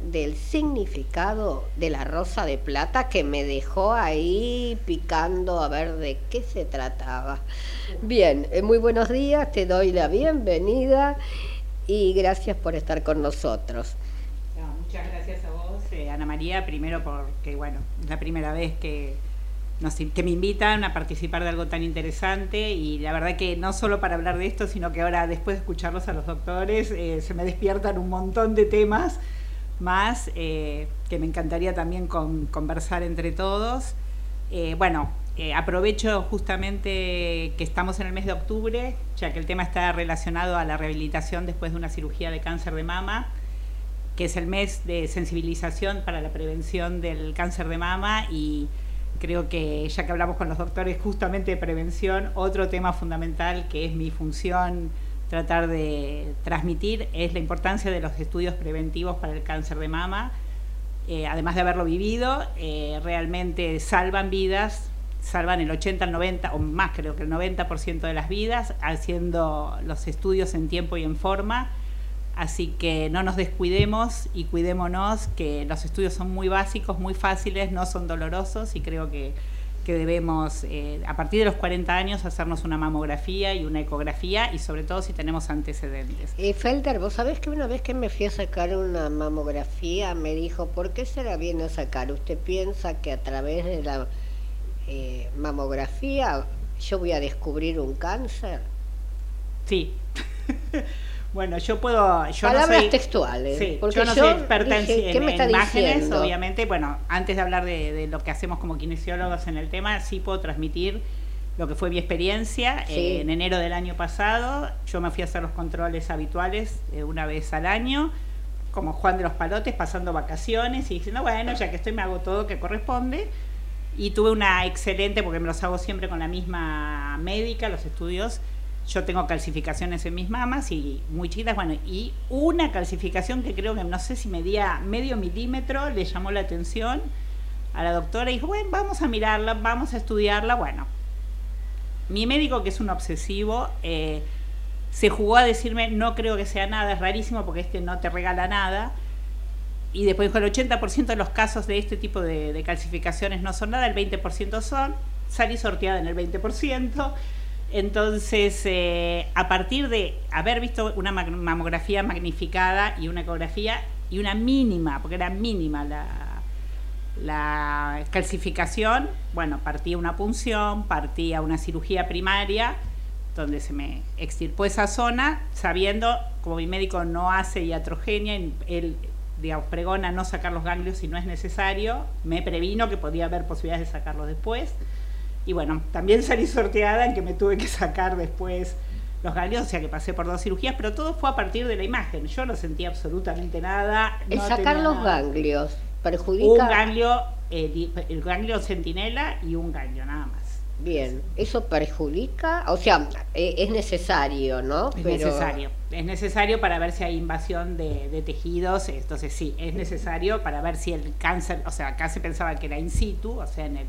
Speaker 2: del significado de la rosa de plata que me dejó ahí picando a ver de qué se trataba. Bien, eh, muy buenos días, te doy la bienvenida y gracias por estar con nosotros.
Speaker 7: muchas gracias a vos, eh, Ana María, primero porque, bueno, la primera vez que, que me invitan a participar de algo tan interesante y la verdad que no solo para hablar de esto, sino que ahora después de escucharlos a los doctores eh, se me despiertan un montón de temas más, eh, que me encantaría también conversar entre todos. Eh, bueno, aprovecho justamente que estamos en el mes de octubre, ya que el tema está relacionado a la rehabilitación después de una cirugía de cáncer de mama, que es el mes de sensibilización para la prevención del cáncer de mama y creo que ya que hablamos con los doctores justamente de prevención, otro tema fundamental que es mi función tratar de transmitir es la importancia de los estudios preventivos para el cáncer de mama. Eh, además de haberlo vivido, eh, realmente salvan vidas, salvan el 80, el 90 o más creo que el 90% de las vidas, haciendo los estudios en tiempo y en forma. Así que no nos descuidemos y cuidémonos, que los estudios son muy básicos, muy fáciles, no son dolorosos y creo que que debemos, eh, a partir de los 40 años, hacernos una mamografía y una ecografía y sobre todo si tenemos antecedentes.
Speaker 2: Y Felder, vos sabés que una vez que me fui a sacar una mamografía me dijo, ¿por qué será bien a sacar? ¿Usted piensa que a través de la eh, mamografía yo voy a descubrir un cáncer?
Speaker 7: Sí. Bueno, yo puedo. Yo
Speaker 2: Palabras textuales.
Speaker 7: Sí, porque yo no soy experta en, imágenes, obviamente. Bueno, antes de hablar de, lo que hacemos como kinesiólogos en el tema, sí puedo transmitir lo que fue mi experiencia. Eh, en enero del año pasado, yo me fui a hacer los controles habituales eh, una vez al año, como Juan de los Palotes, pasando vacaciones y diciendo, bueno, ya que estoy, me hago todo que corresponde. Y tuve una excelente, porque me los hago siempre con la misma médica, los estudios yo tengo calcificaciones en mis mamas y muy chiquitas, bueno, y una calcificación que creo que no sé si medía medio milímetro, le llamó la atención a la doctora y dijo, bueno, vamos a mirarla, vamos a estudiarla, bueno. Mi médico, que es un obsesivo, eh, se jugó a decirme, no creo que sea nada, es rarísimo porque este no te regala nada. Y después dijo, el 80% de los casos de este tipo de, de calcificaciones no son nada, el 20% son, salí sorteada en el 20%. Entonces, eh, a partir de haber visto una mamografía magnificada y una ecografía y una mínima, porque era mínima la, calcificación, bueno, partía una punción, partía una cirugía primaria, donde se me extirpó esa zona, sabiendo, como mi médico no hace iatrogenia, él digamos, pregona no sacar los ganglios si no es necesario, me previno que podía haber posibilidades de sacarlos después. Y bueno, también salí sorteada en que me tuve que sacar después los ganglios, o sea que pasé por dos cirugías, pero todo fue a partir de la imagen. Yo no sentí absolutamente nada.
Speaker 2: El sacar los ganglios perjudica.
Speaker 7: Un ganglio, el ganglio centinela y un ganglio nada más.
Speaker 2: Bien, eso perjudica, o sea, e, es necesario, ¿no?
Speaker 7: Es necesario, es necesario para ver si hay invasión de, de, tejidos, entonces sí, es necesario para ver si el cáncer, o sea, acá se pensaba que era in situ, o sea, en el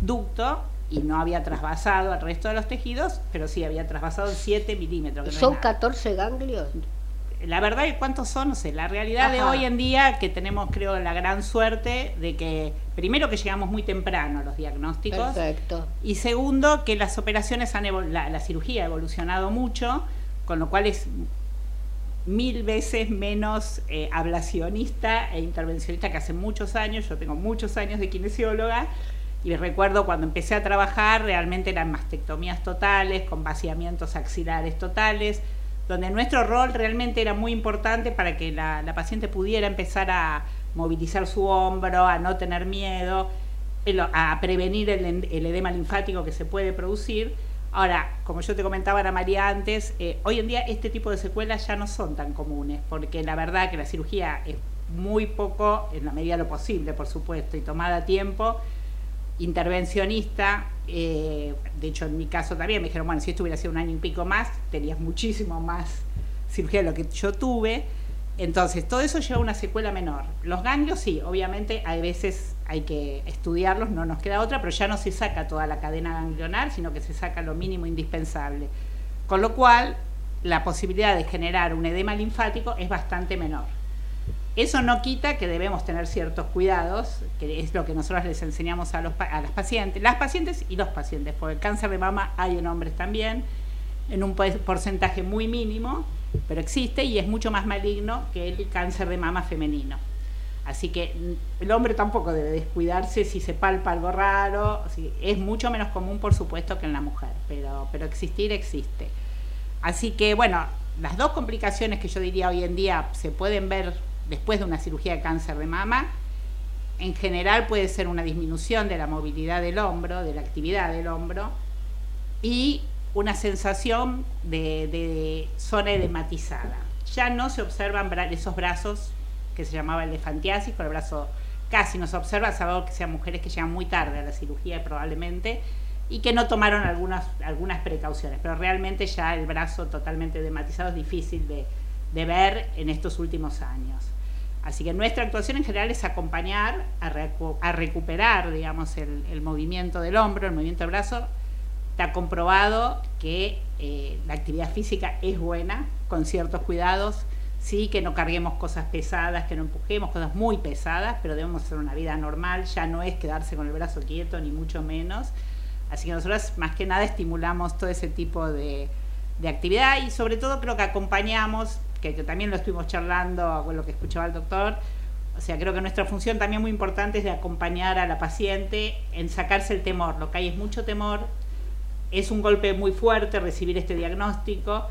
Speaker 7: ducto, y no había trasvasado al resto de los tejidos, pero sí había trasvasado 7 milímetros.
Speaker 2: ¿Son 14 ganglios?
Speaker 7: La verdad, ¿cuántos son? No sé. La realidad de hoy en día, que tenemos, creo, la gran suerte de que, primero, que llegamos muy temprano a los diagnósticos.
Speaker 2: Perfecto.
Speaker 7: Y segundo, que las operaciones han la, la cirugía ha evolucionado mucho, con lo cual es mil veces menos eh, ablacionista e intervencionista que hace muchos años. Yo tengo muchos años de kinesióloga y recuerdo cuando empecé a trabajar, realmente eran mastectomías totales, con vaciamientos axilares totales, donde nuestro rol realmente era muy importante para que la, paciente pudiera empezar a movilizar su hombro, a no tener miedo, a prevenir el, edema linfático que se puede producir. Ahora, como yo te comentaba, Ana María, antes, eh, hoy en día este tipo de secuelas ya no son tan comunes, porque la verdad que la cirugía es muy poco, en la medida de lo posible, por supuesto, y tomada a tiempo, intervencionista. Eh, de hecho, en mi caso también me dijeron, bueno, si esto hubiera sido un año y pico más, tenías muchísimo más cirugía de lo que yo tuve. Entonces, todo eso lleva a una secuela menor. Los ganglios, sí, obviamente, hay veces hay que estudiarlos, no nos queda otra, pero ya no se saca toda la cadena ganglionar, sino que se saca lo mínimo indispensable. Con lo cual, la posibilidad de generar un edema linfático es bastante menor. Eso no quita que debemos tener ciertos cuidados, que es lo que nosotros les enseñamos a, los, las pacientes, las pacientes y los pacientes, porque el cáncer de mama hay en hombres también, en un porcentaje muy mínimo, pero existe y es mucho más maligno que el cáncer de mama femenino. Así que mm, el hombre tampoco debe descuidarse si se palpa algo raro. Es mucho menos común, por supuesto, que en la mujer, pero, pero existir existe. Así que, bueno, las dos complicaciones que yo diría hoy en día se pueden ver después de una cirugía de cáncer de mama. En general puede ser una disminución de la movilidad del hombro, de la actividad del hombro, y una sensación de, zona edematizada. Ya no se observan esos brazos que se llamaba elefantiasis, con el brazo casi no se observa, salvo que sean mujeres que llegan muy tarde a la cirugía probablemente y que no tomaron algunas, algunas precauciones, pero realmente ya el brazo totalmente edematizado es difícil de, ver en estos últimos años. Así que nuestra actuación en general es acompañar a, recuperar, digamos, el, movimiento del hombro, el movimiento del brazo, Está comprobado que eh, la actividad física es buena, con ciertos cuidados, sí, que no carguemos cosas pesadas, que no empujemos cosas muy pesadas, pero debemos hacer una vida normal, ya no es quedarse con el brazo quieto, ni mucho menos. Así que nosotros más que nada estimulamos todo ese tipo de, actividad y sobre todo creo que acompañamos, que, también lo estuvimos charlando con lo que escuchaba el doctor, o sea, creo que nuestra función también muy importante es de acompañar a la paciente en sacarse el temor. Lo que hay es mucho temor, es un golpe muy fuerte recibir este diagnóstico.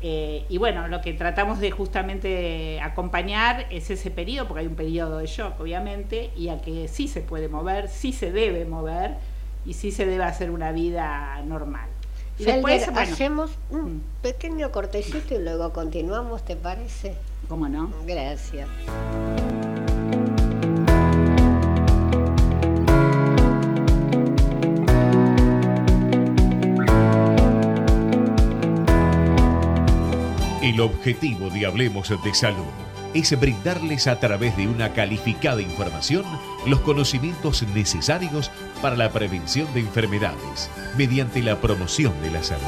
Speaker 7: Eh, y bueno, lo que tratamos de justamente acompañar es ese periodo, porque hay un periodo de shock, obviamente, y a que sí se puede mover, sí se debe mover y sí se debe hacer una vida normal.
Speaker 2: Y después hacemos un mm. pequeño cortecito y luego continuamos, ¿te parece?
Speaker 7: ¿Cómo no?
Speaker 2: Gracias.
Speaker 1: El objetivo de Hablemos de Salud es brindarles a través de una calificada información los conocimientos necesarios para la prevención de enfermedades mediante la promoción de la salud.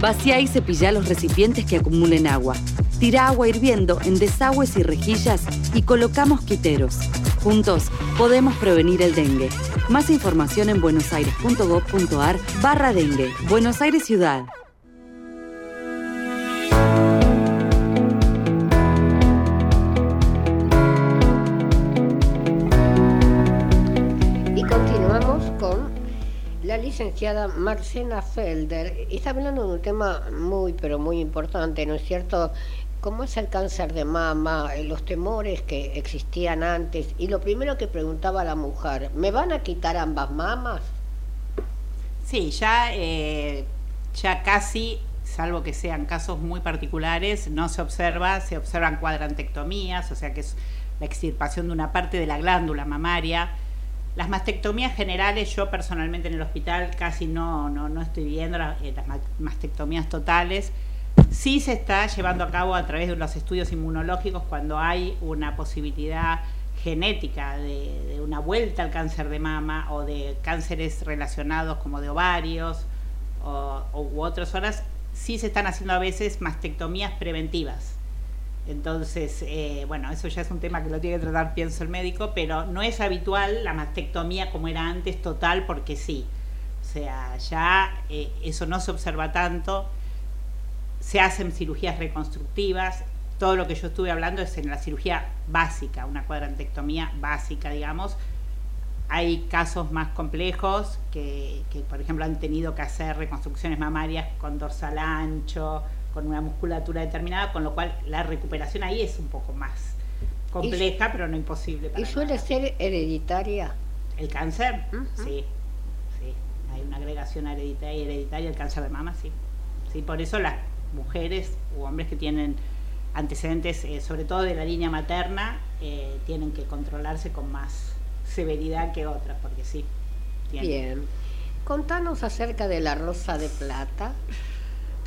Speaker 8: Vacía y cepilla los recipientes que acumulen agua. Tira agua hirviendo en desagües y rejillas y colocamos quiteros. Juntos podemos prevenir el dengue. Más información en buenosaires.gov.ar barra dengue. Buenos Aires Ciudad.
Speaker 2: Licenciada Marcela Felder está hablando de un tema muy, pero muy importante, ¿no es cierto? ¿Cómo es el cáncer de mama, eh, los temores que existían antes? Y lo primero que preguntaba la mujer, ¿me van a quitar ambas mamas?
Speaker 7: Sí, ya, eh, ya casi, salvo que sean casos muy particulares, no se observa, se observan cuadrantectomías, o sea que es la extirpación de una parte de la glándula mamaria las mastectomías generales, yo personalmente en el hospital casi no, no, estoy viendo eh, las, mastectomías totales. Sí se está llevando a cabo a través de los estudios inmunológicos cuando hay una posibilidad genética de, una vuelta al cáncer de mama o de cánceres relacionados como de ovarios o, u otras horas, sí se están haciendo a veces mastectomías preventivas entonces, eh, bueno, eso ya es un tema que lo tiene que tratar, pienso, el médico, pero no es habitual la mastectomía como era antes, total, porque sí. O sea, ya eh, eso no se observa tanto. Se hacen cirugías reconstructivas. Todo lo que yo estuve hablando es en la cirugía básica, una cuadrantectomía básica, digamos. Hay casos más complejos que, que, por ejemplo, han tenido que hacer reconstrucciones mamarias con dorsal ancho, con una musculatura determinada, con lo cual la recuperación ahí es un poco más compleja, pero no imposible.
Speaker 2: ¿Y suele ser hereditaria?
Speaker 7: ¿El cáncer? Sí, hay una agregación hereditaria, hereditaria el cáncer de mama, sí. sí. Por eso las mujeres u hombres que tienen antecedentes, eh, sobre todo de la línea materna, eh, tienen que controlarse con más severidad que otras, porque sí.
Speaker 2: Bien. Contanos acerca de la rosa de plata.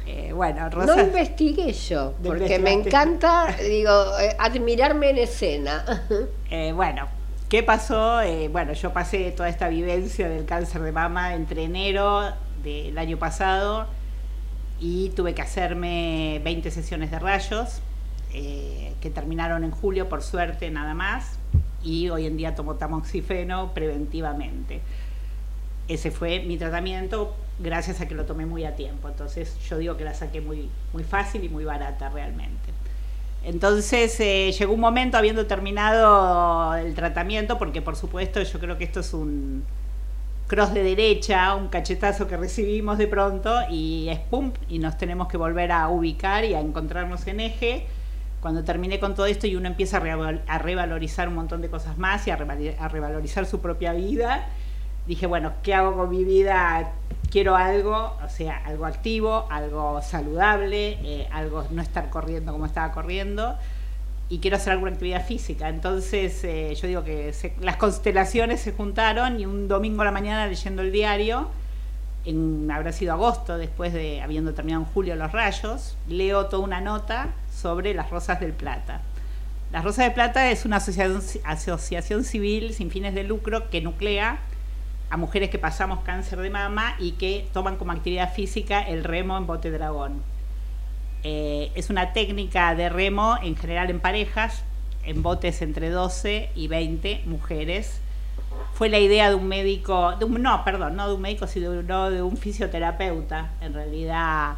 Speaker 7: Eh, bueno, Rosa,
Speaker 2: no investigué yo, porque me encanta, digo, admirarme en escena.
Speaker 7: bueno, ¿qué pasó? bueno, yo pasé toda esta vivencia del cáncer de mama entre enero del año pasado y tuve que hacerme 20 sesiones de rayos eh, que terminaron en julio, por suerte, nada más, y hoy en día tomo tamoxifeno preventivamente. Ese fue mi tratamiento gracias a que lo tomé muy a tiempo. Entonces yo digo que la saqué muy, muy fácil y muy barata realmente. Entonces eh, llegó un momento habiendo terminado el tratamiento, porque por supuesto yo creo que esto es un cross de derecha, un cachetazo que recibimos de pronto y es pum, y nos tenemos que volver a ubicar y a encontrarnos en eje cuando terminé con todo esto y uno empieza a, revalorizar un montón de cosas más y a, revalorizar su propia vida, dije, bueno, ¿qué hago con mi vida? Quiero algo, o sea, algo activo, algo saludable, eh, algo no estar corriendo como estaba corriendo y quiero hacer alguna actividad física. Entonces eh, yo digo que las constelaciones se juntaron y un domingo a la mañana leyendo el diario, habrá sido agosto, después de habiendo terminado en julio los rayos, leo toda una nota sobre las Rosas del Plata. Las Rosas del Plata es una asociación, asociación civil sin fines de lucro que nuclea a mujeres que pasamos cáncer de mama y que toman como actividad física el remo en bote dragón. Eh, es una técnica de remo en general en parejas, en botes entre 12 y 20 mujeres. Fue la idea de un médico, de un, no, perdón, no de un médico, sino de un fisioterapeuta, en realidad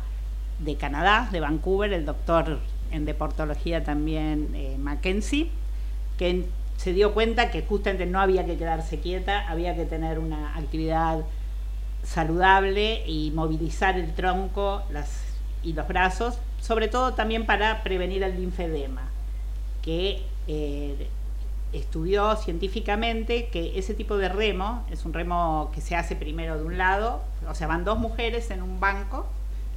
Speaker 7: de Canadá, de Vancouver, el doctor en deportología también eh, Mackenzie, que se dio cuenta que justamente no había que quedarse quieta, había que tener una actividad saludable y movilizar el tronco y los brazos, sobre todo también para prevenir el linfedema, que eh, estudió científicamente que ese tipo de remo es un remo que se hace primero de un lado, o sea, van dos mujeres en un banco,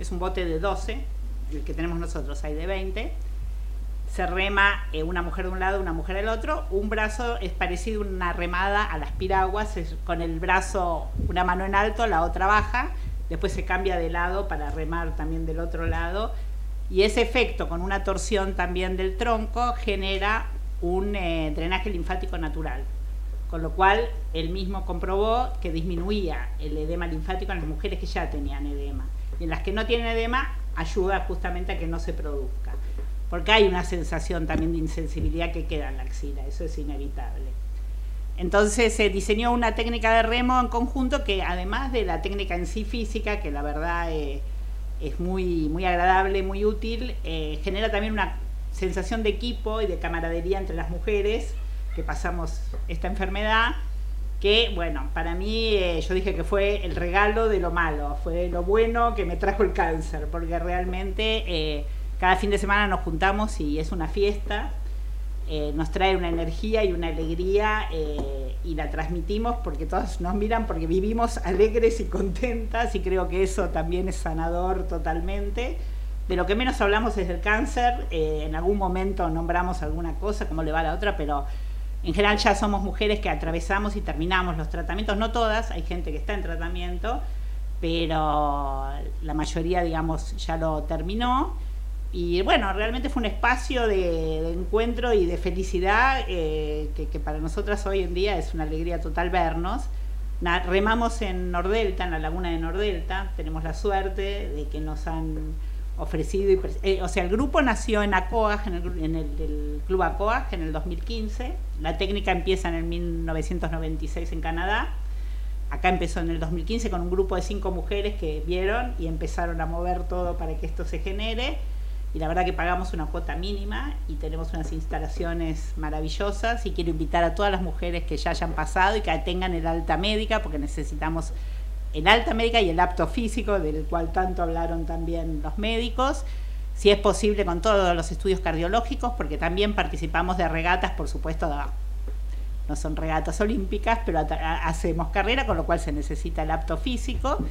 Speaker 7: es un bote de 12, el que tenemos nosotros hay de 20, se rema eh, una mujer de un lado, una mujer del otro, un brazo es parecido a una remada a las piraguas, con el brazo, una mano en alto, la otra baja, después se cambia de lado para remar también del otro lado, y ese efecto con una torsión también del tronco genera un eh, drenaje linfático natural, con lo cual él mismo comprobó que disminuía el edema linfático en las mujeres que ya tenían edema. Y en las que no tienen edema ayuda justamente a que no se produzca. Porque hay una sensación también de insensibilidad que queda en la axila, eso es inevitable. Entonces se diseñó una técnica de remo en conjunto que además de la técnica en sí física, que la verdad eh, es muy, muy agradable, muy útil, eh, genera también una sensación de equipo y de camaradería entre las mujeres que pasamos esta enfermedad que bueno, para mí eh, yo dije que fue el regalo de lo malo, fue lo bueno que me trajo el cáncer, porque realmente cada fin de semana nos juntamos y es una fiesta, eh, nos trae una energía y una alegría y la transmitimos porque todos nos miran porque vivimos alegres y contentas y creo que eso también es sanador totalmente. De lo que menos hablamos es del cáncer, en algún momento nombramos alguna cosa, cómo le va a la otra, pero en general ya somos mujeres que atravesamos y terminamos los tratamientos, no todas, hay gente que está en tratamiento, pero la mayoría, digamos, ya lo terminó. Y bueno, realmente fue un espacio de, encuentro y de felicidad eh, que, para nosotras hoy en día es una alegría total vernos. remamos en Nordelta, en la laguna de Nordelta, tenemos la suerte de que nos han ofrecido, y, eh, o sea, el grupo nació en ACOAG, en el, club ACOAG en el 2015, la técnica empieza en el 1996 en Canadá, acá empezó en el 2015 con un grupo de cinco mujeres que vieron y empezaron a mover todo para que esto se genere, y la verdad que pagamos una cuota mínima y tenemos unas instalaciones maravillosas y quiero invitar a todas las mujeres que ya hayan pasado y que tengan el alta médica porque necesitamos el alta médica y el apto físico, del cual tanto hablaron también los médicos, si es posible con todos los estudios cardiológicos, porque también participamos de regatas, por supuesto, no son regatas olímpicas, pero hacemos carrera, con lo cual se necesita el apto físico.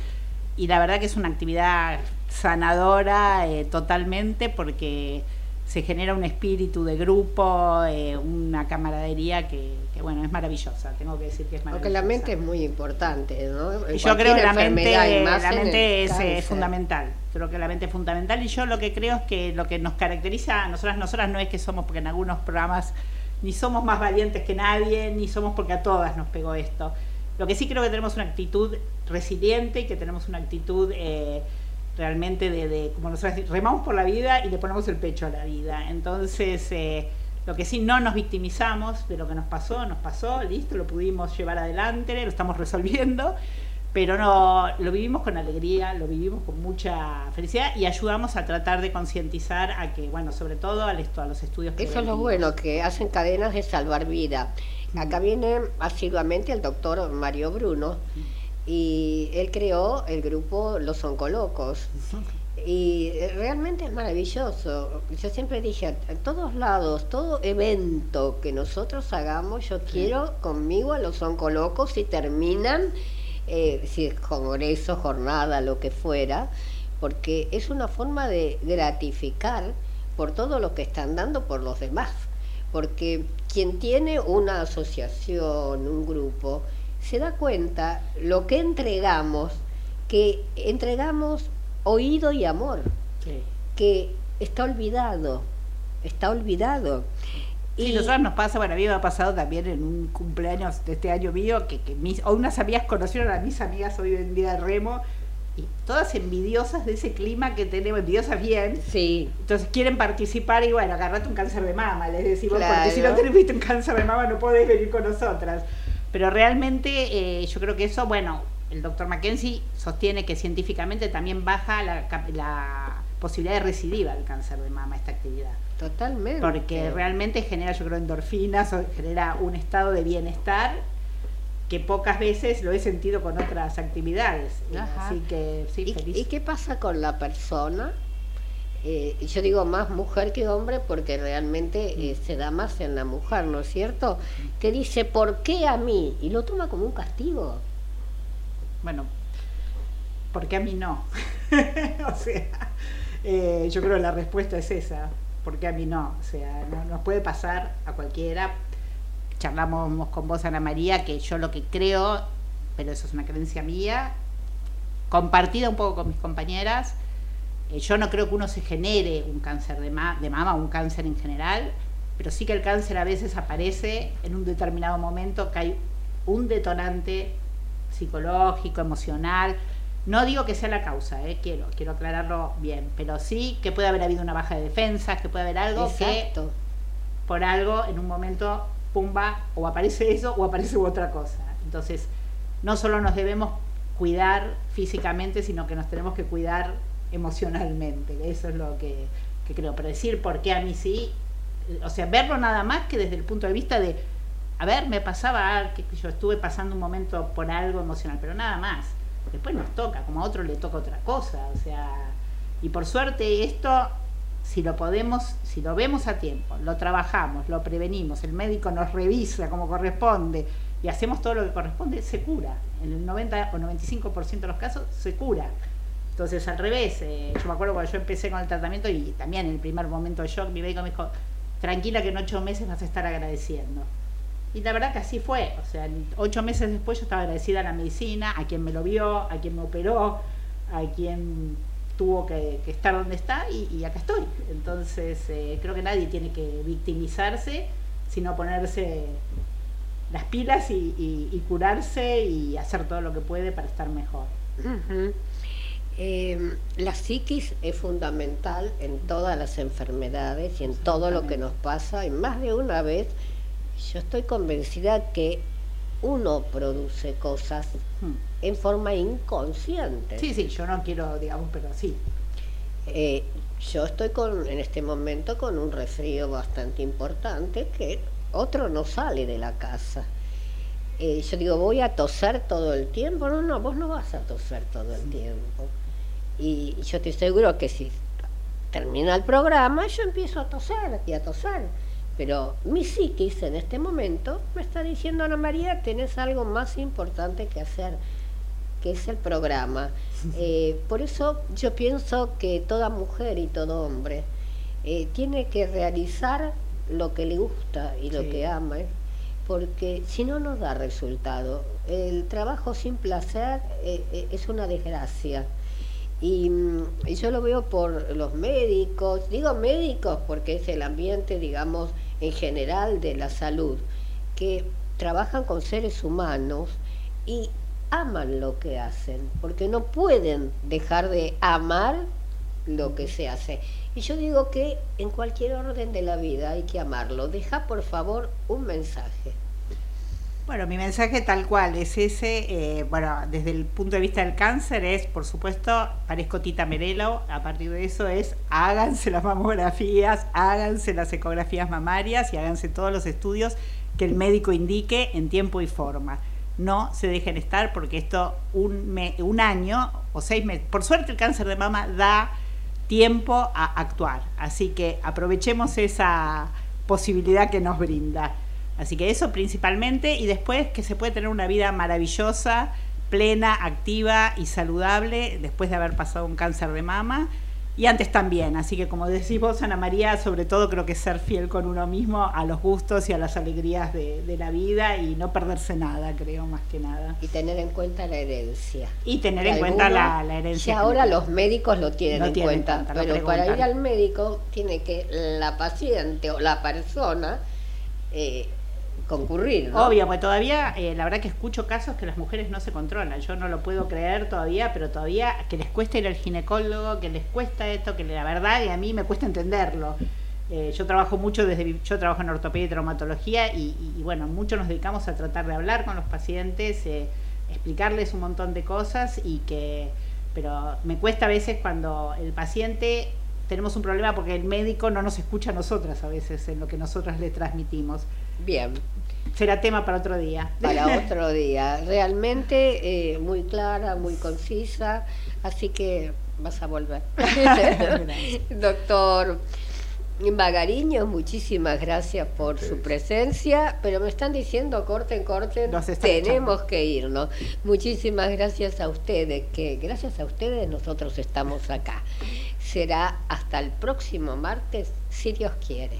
Speaker 7: Y la verdad que es una actividad sanadora eh, totalmente porque se genera un espíritu de grupo, eh, una camaradería que, bueno, es maravillosa, tengo que decir que es maravillosa.
Speaker 2: Porque la mente es muy importante, ¿no?
Speaker 7: yo creo que la mente, la mente es, fundamental, creo que la mente es fundamental y yo lo que creo es que lo que nos caracteriza a nosotras, nosotras no es que somos, porque en algunos programas ni somos más valientes que nadie, ni somos porque a todas nos pegó esto. Lo que sí creo que tenemos una actitud resiliente y que tenemos una actitud... Eh, realmente de, como nosotros remamos por la vida y le ponemos el pecho a la vida. Entonces, eh, lo que sí, no nos victimizamos de lo que nos pasó, nos pasó, listo, lo pudimos llevar adelante, lo estamos resolviendo, pero no, lo vivimos con alegría, lo vivimos con mucha felicidad y ayudamos a tratar de concientizar a que, bueno, sobre todo a, esto, a los estudios
Speaker 2: que Eso es lo bueno, que hacen cadenas de salvar vida. Acá viene asiduamente el doctor Mario Bruno y él creó el grupo Los Oncolocos. Y realmente es maravilloso. Yo siempre dije, en todos lados, todo evento que nosotros hagamos, yo quiero conmigo a los oncolocos y terminan, eh, si es congreso, jornada, lo que fuera, porque es una forma de gratificar por todo lo que están dando por los demás. Porque quien tiene una asociación, un grupo, se da cuenta lo que entregamos, que entregamos oído y amor, que está olvidado, está olvidado.
Speaker 7: Sí, y nosotros nos pasa, bueno, a mí me ha pasado también en un cumpleaños de este año mío, que, que mis, o unas amigas conocieron a mis amigas hoy en día de remo, y todas envidiosas de ese clima que tenemos, envidiosas bien.
Speaker 2: Sí.
Speaker 7: Entonces quieren participar y bueno, agarrate un cáncer de mama, les decimos, porque si no tenés un cáncer de mama no podés venir con nosotras. Pero realmente eh, yo creo que eso, bueno, el doctor Mackenzie sostiene que científicamente también baja la, posibilidad de recidiva del cáncer de mama esta actividad.
Speaker 2: Totalmente.
Speaker 7: Porque realmente genera, yo creo, endorfinas, genera un estado de bienestar que pocas veces lo he sentido con otras actividades. Así que sí,
Speaker 2: feliz. ¿Y qué pasa con la persona eh, yo digo más mujer que hombre porque realmente eh, se da más en la mujer, ¿no es cierto? Que dice, ¿por qué a mí? Y lo toma como un castigo.
Speaker 7: Bueno, ¿por qué a mí no? o sea, eh, yo creo que la respuesta es esa, ¿por qué a mí no? O sea, no, nos puede pasar a cualquiera. Charlamos con vos, Ana María, que yo lo que creo, pero eso es una creencia mía, compartida un poco con mis compañeras, eh, yo no creo que uno se genere un cáncer de, de mama un cáncer en general, pero sí que el cáncer a veces aparece en un determinado momento que hay un detonante psicológico, emocional. No digo que sea la causa, eh, quiero, quiero aclararlo bien, pero sí que puede haber habido una baja de defensas, que puede haber algo que por algo en un momento, pumba, o aparece eso o aparece otra cosa. Entonces, no solo nos debemos cuidar físicamente, sino que nos tenemos que cuidar emocionalmente. Eso es lo que, creo. Pero decir por qué a mí sí, o sea, verlo nada más que desde el punto de vista de, a ver, me pasaba que yo estuve pasando un momento por algo emocional, pero nada más. Después nos toca, como a otro le toca otra cosa. O sea, y por suerte esto, si lo podemos, si lo vemos a tiempo, lo trabajamos, lo prevenimos, el médico nos revisa como corresponde y hacemos todo lo que corresponde, se cura. En el 90 o 95% de los casos se cura. Entonces, al revés, eh, yo me acuerdo cuando yo empecé con el tratamiento y también en el primer momento de shock, mi médico me dijo, tranquila que en ocho meses vas a estar agradeciendo. Y la verdad que así fue, o sea, ocho meses después yo estaba agradecida a la medicina, a quien me lo vio, a quien me operó, a quien tuvo que, estar donde está y, acá estoy. Entonces, eh, creo que nadie tiene que victimizarse, sino ponerse las pilas y, curarse y hacer todo lo que puede para estar mejor.
Speaker 2: Eh, la psiquis es fundamental en todas las enfermedades y en todo lo que nos pasa. Y más de una vez yo estoy convencida que uno produce cosas hmm. en forma inconsciente.
Speaker 7: Sí, sí, yo no quiero, digamos, pero sí.
Speaker 2: Eh, yo estoy con, en este momento con un resfrío bastante importante que otro no sale de la casa. Eh, yo digo, voy a toser todo el tiempo. No, no, vos no vas a toser todo el tiempo. Y yo estoy seguro que si termina el programa, yo empiezo a toser y a toser. Pero mi psiquis en este momento me está diciendo, Ana María, tenés algo más importante que hacer, que es el programa. Eh, por eso yo pienso que toda mujer y todo hombre eh, tiene que realizar lo que le gusta y lo que ama, ¿eh? porque si no, no da resultado. El trabajo sin placer es una desgracia. Mm, y, yo lo veo por los médicos, digo médicos porque es el ambiente, digamos, en general de la salud, que trabajan con seres humanos y aman lo que hacen, porque no pueden dejar de amar lo que se hace. Y yo digo que en cualquier orden de la vida hay que amarlo. Deja por favor un mensaje.
Speaker 7: Bueno, mi mensaje tal cual es ese, eh, bueno, desde el punto de vista del cáncer es, por supuesto, parezco Tita Merelo, a partir de eso es, háganse las mamografías, háganse las ecografías mamarias y háganse todos los estudios que el médico indique en tiempo y forma. No se dejen estar porque esto un, un año o seis meses, por suerte el cáncer de mama da tiempo a actuar, así que aprovechemos esa posibilidad que nos brinda. Así que eso principalmente y después que se puede tener una vida maravillosa, plena, activa y saludable después de haber pasado un cáncer de mama y antes también. Así que como decís vos, Ana María, sobre todo creo que ser fiel con uno mismo a los gustos y a las alegrías de, la vida y no perderse nada, creo, más que nada.
Speaker 2: Y tener en cuenta la herencia.
Speaker 7: Y tener en cuenta la, herencia.
Speaker 2: Que ahora los médicos lo tienen, en, cuenta, pero para ir al médico tiene que la paciente o la persona... Eh, concurrir.
Speaker 7: Obvio, pues todavía, eh, la verdad que escucho casos que las mujeres no se controlan. Yo no lo puedo creer todavía, pero todavía que les cuesta ir al ginecólogo, que les cuesta esto, que la verdad, y a mí me cuesta entenderlo. Eh, yo trabajo mucho desde, yo trabajo en ortopedia y traumatología y, bueno, mucho nos dedicamos a tratar de hablar con los pacientes, eh, explicarles un montón de cosas y que, pero me cuesta a veces cuando el paciente tenemos un problema porque el médico no nos escucha a nosotras a veces en lo que nosotras le transmitimos.
Speaker 2: Bien.
Speaker 7: Será tema para otro día.
Speaker 2: Para otro día. Realmente eh, muy clara, muy concisa, así que vas a volver. Doctor Magariño, muchísimas gracias por su presencia, pero me están diciendo corten, corten, tenemos que irnos. Muchísimas gracias a ustedes, que gracias a ustedes nosotros estamos acá. Será hasta el próximo martes, si Dios quiere.